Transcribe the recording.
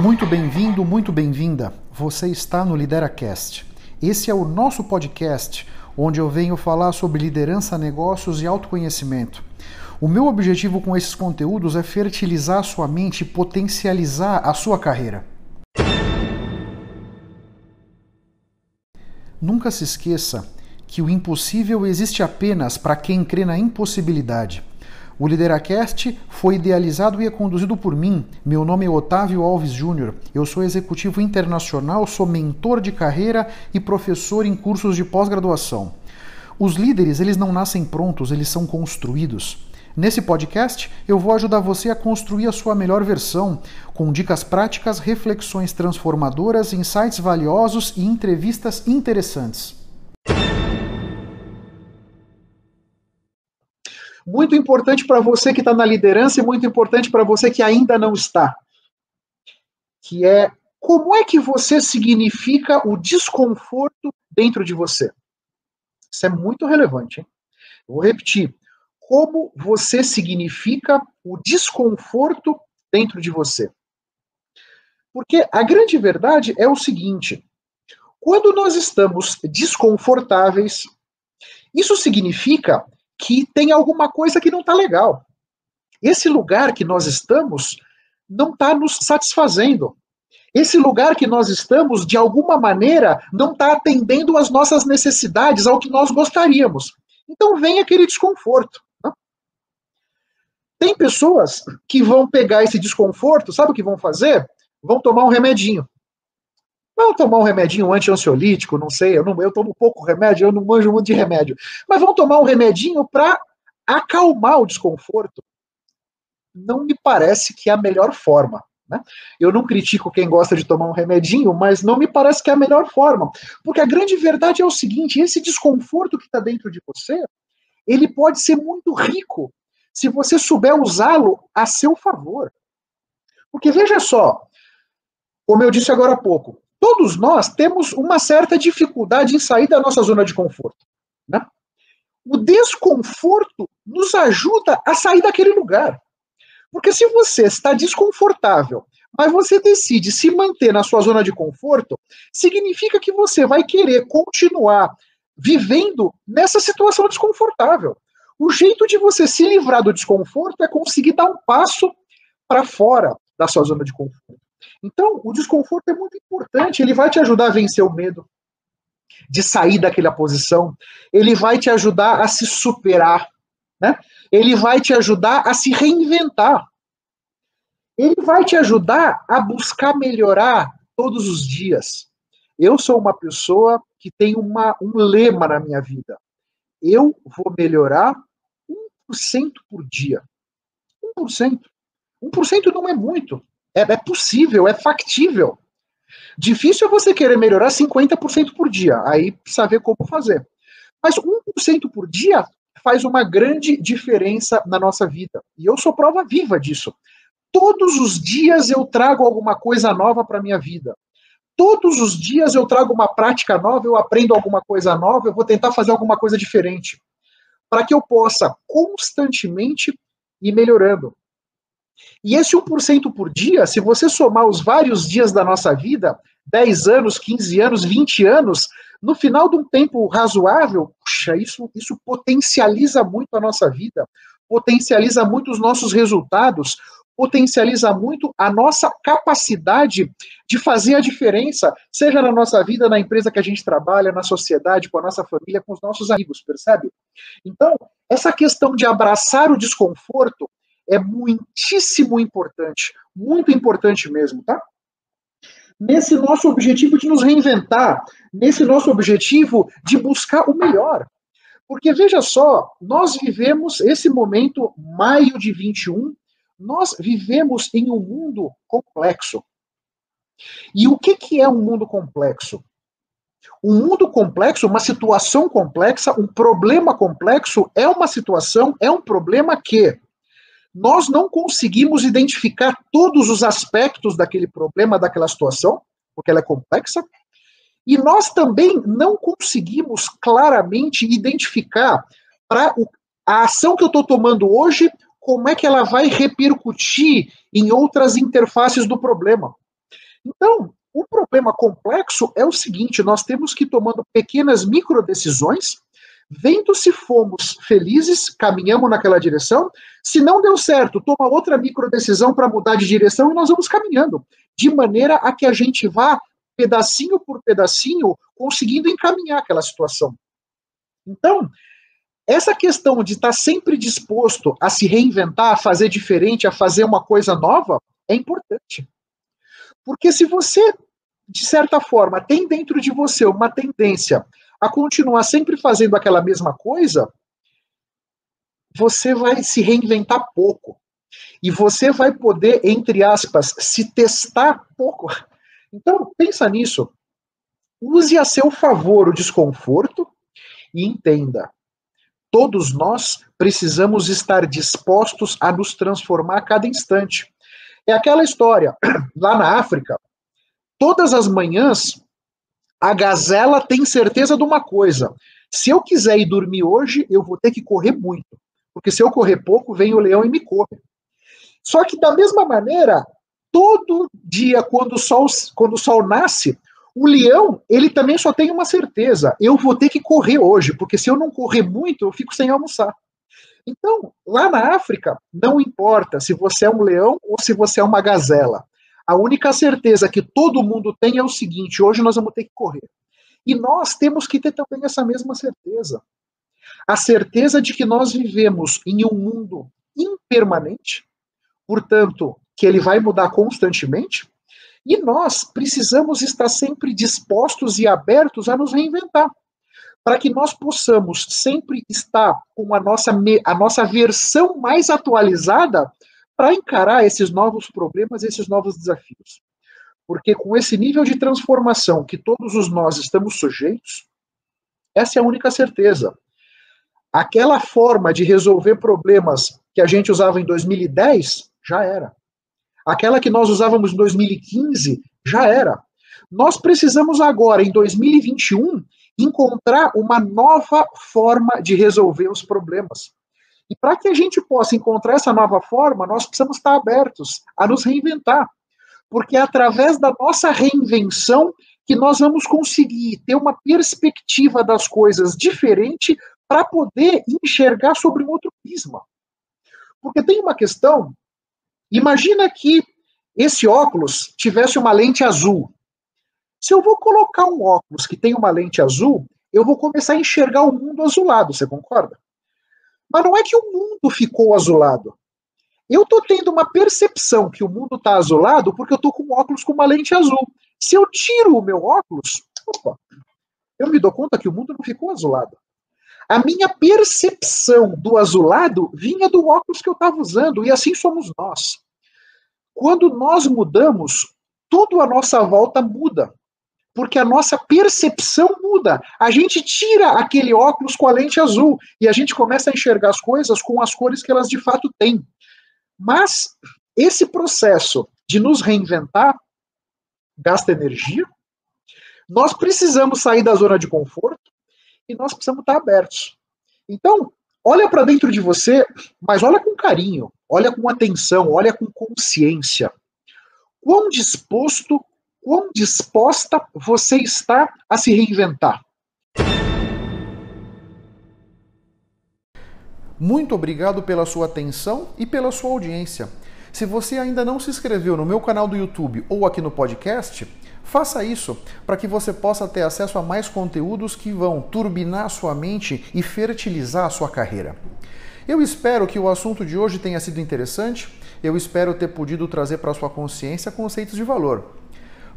Muito bem-vindo, muito bem-vinda. Você está no LideraCast. Esse é o nosso podcast onde eu venho falar sobre liderança, negócios e autoconhecimento. O meu objetivo com esses conteúdos é fertilizar a sua mente e potencializar a sua carreira. Nunca se esqueça que o impossível existe apenas para quem crê na impossibilidade. O Lideracast foi idealizado e é conduzido por mim. Meu nome é Otávio Alves Júnior. Eu sou executivo internacional, sou mentor de carreira e professor em cursos de pós-graduação. Os líderes, eles não nascem prontos, eles são construídos. Nesse podcast, eu vou ajudar você a construir a sua melhor versão, com dicas práticas, reflexões transformadoras, insights valiosos e entrevistas interessantes. Muito importante para você que está na liderança e muito importante para você que ainda não está, que é como é que você significa o desconforto dentro de você. Isso é muito relevante. Hein? vou repetir. Como você significa o desconforto dentro de você. Porque a grande verdade é o seguinte: quando nós estamos desconfortáveis, isso significa que tem alguma coisa que não está legal. Esse lugar que nós estamos não está nos satisfazendo. Esse lugar que nós estamos, de alguma maneira, não está atendendo às nossas necessidades, ao que nós gostaríamos. Então vem aquele desconforto. Né? Tem pessoas que vão pegar esse desconforto, sabe o que vão fazer? Vão tomar um remedinho. Vamos tomar um remedinho anti-ansiolítico, não sei, eu, não, eu tomo pouco remédio, eu não manjo muito de remédio. Mas vamos tomar um remedinho para acalmar o desconforto. Não me parece que é a melhor forma. Né? Eu não critico quem gosta de tomar um remedinho, mas não me parece que é a melhor forma. Porque a grande verdade é o seguinte: esse desconforto que está dentro de você, ele pode ser muito rico se você souber usá-lo a seu favor. Porque veja só, como eu disse agora há pouco, todos nós temos uma certa dificuldade em sair da nossa zona de conforto. Né? O desconforto nos ajuda a sair daquele lugar. Porque se você está desconfortável, mas você decide se manter na sua zona de conforto, significa que você vai querer continuar vivendo nessa situação desconfortável. O jeito de você se livrar do desconforto é conseguir dar um passo para fora da sua zona de conforto. Então, o desconforto é muito importante, ele vai te ajudar a vencer o medo de sair daquela posição, ele vai te ajudar a se superar, né? Ele vai te ajudar a se reinventar. Ele vai te ajudar a buscar melhorar todos os dias. Eu sou uma pessoa que tem uma, um lema na minha vida. Eu vou melhorar 1% por dia. 1%. 1% não é muito. É, é possível, é factível. Difícil é você querer melhorar 50% por dia, aí precisa ver como fazer. Mas 1% por dia faz uma grande diferença na nossa vida. E eu sou prova viva disso. Todos os dias eu trago alguma coisa nova para minha vida. Todos os dias eu trago uma prática nova, eu aprendo alguma coisa nova, eu vou tentar fazer alguma coisa diferente. Para que eu possa constantemente ir melhorando. E esse 1% por dia, se você somar os vários dias da nossa vida, 10 anos, 15 anos, 20 anos, no final de um tempo razoável, puxa, isso, isso potencializa muito a nossa vida, potencializa muito os nossos resultados, potencializa muito a nossa capacidade de fazer a diferença, seja na nossa vida, na empresa que a gente trabalha, na sociedade, com a nossa família, com os nossos amigos, percebe? Então, essa questão de abraçar o desconforto é muitíssimo importante, muito importante mesmo, tá? Nesse nosso objetivo de nos reinventar, nesse nosso objetivo de buscar o melhor. Porque veja só, nós vivemos esse momento, maio de 21, nós vivemos em um mundo complexo. E o que, que é um mundo complexo? Um mundo complexo, uma situação complexa, um problema complexo é uma situação, é um problema que nós não conseguimos identificar todos os aspectos daquele problema, daquela situação, porque ela é complexa, e nós também não conseguimos claramente identificar para a ação que eu estou tomando hoje, como é que ela vai repercutir em outras interfaces do problema. Então, o problema complexo é o seguinte: nós temos que ir tomando pequenas micro decisões, vendo se fomos felizes, caminhamos naquela direção. Se não deu certo, toma outra micro decisão para mudar de direção e nós vamos caminhando, de maneira a que a gente vá pedacinho por pedacinho conseguindo encaminhar aquela situação. Então, essa questão de estar sempre disposto a se reinventar, a fazer diferente, a fazer uma coisa nova, é importante. Porque se você, de certa forma, tem dentro de você uma tendência a continuar sempre fazendo aquela mesma coisa, você vai se reinventar pouco. E você vai poder, entre aspas, se testar pouco. Então, pensa nisso. Use a seu favor o desconforto e entenda. Todos nós precisamos estar dispostos a nos transformar a cada instante. É aquela história, lá na África, todas as manhãs, a gazela tem certeza de uma coisa: se eu quiser ir dormir hoje, eu vou ter que correr muito. Porque se eu correr pouco, vem o leão e me come. Só que, da mesma maneira, todo dia, quando o sol, quando o sol nasce, o leão, ele também só tem uma certeza: eu vou ter que correr hoje, porque se eu não correr muito, eu fico sem almoçar. Então, lá na África, não importa se você é um leão ou se você é uma gazela. A única certeza que todo mundo tem é o seguinte: hoje nós vamos ter que correr. E nós temos que ter também essa mesma certeza. A certeza de que nós vivemos em um mundo impermanente, portanto, que ele vai mudar constantemente, e nós precisamos estar sempre dispostos e abertos a nos reinventar para que nós possamos sempre estar com a nossa, a nossa versão mais atualizada para encarar esses novos problemas, esses novos desafios. Porque com esse nível de transformação que todos os nós estamos sujeitos, essa é a única certeza. Aquela forma de resolver problemas que a gente usava em 2010 já era. Aquela que nós usávamos em 2015 já era. Nós precisamos agora, em 2021, encontrar uma nova forma de resolver os problemas. E para que a gente possa encontrar essa nova forma, nós precisamos estar abertos a nos reinventar. Porque é através da nossa reinvenção que nós vamos conseguir ter uma perspectiva das coisas diferente para poder enxergar sobre um outro prisma. Porque tem uma questão, imagina que esse óculos tivesse uma lente azul. Se eu vou colocar um óculos que tem uma lente azul, eu vou começar a enxergar o mundo azulado, você concorda? Mas não é que o mundo ficou azulado. Eu estou tendo uma percepção que o mundo está azulado porque eu estou com óculos com uma lente azul. Se eu tiro o meu óculos, opa, eu me dou conta que o mundo não ficou azulado. A minha percepção do azulado vinha do óculos que eu estava usando, e assim somos nós. Quando nós mudamos, tudo à nossa volta muda porque a nossa percepção muda. A gente tira aquele óculos com a lente azul e a gente começa a enxergar as coisas com as cores que elas de fato têm. Mas esse processo de nos reinventar gasta energia. Nós precisamos sair da zona de conforto e nós precisamos estar abertos. Então, olha para dentro de você, mas olha com carinho, olha com atenção, olha com consciência. Quão disposto quão disposta você está a se reinventar. Muito obrigado pela sua atenção e pela sua audiência. Se você ainda não se inscreveu no meu canal do YouTube ou aqui no podcast, faça isso para que você possa ter acesso a mais conteúdos que vão turbinar sua mente e fertilizar a sua carreira. Eu espero que o assunto de hoje tenha sido interessante. Eu espero ter podido trazer para sua consciência conceitos de valor.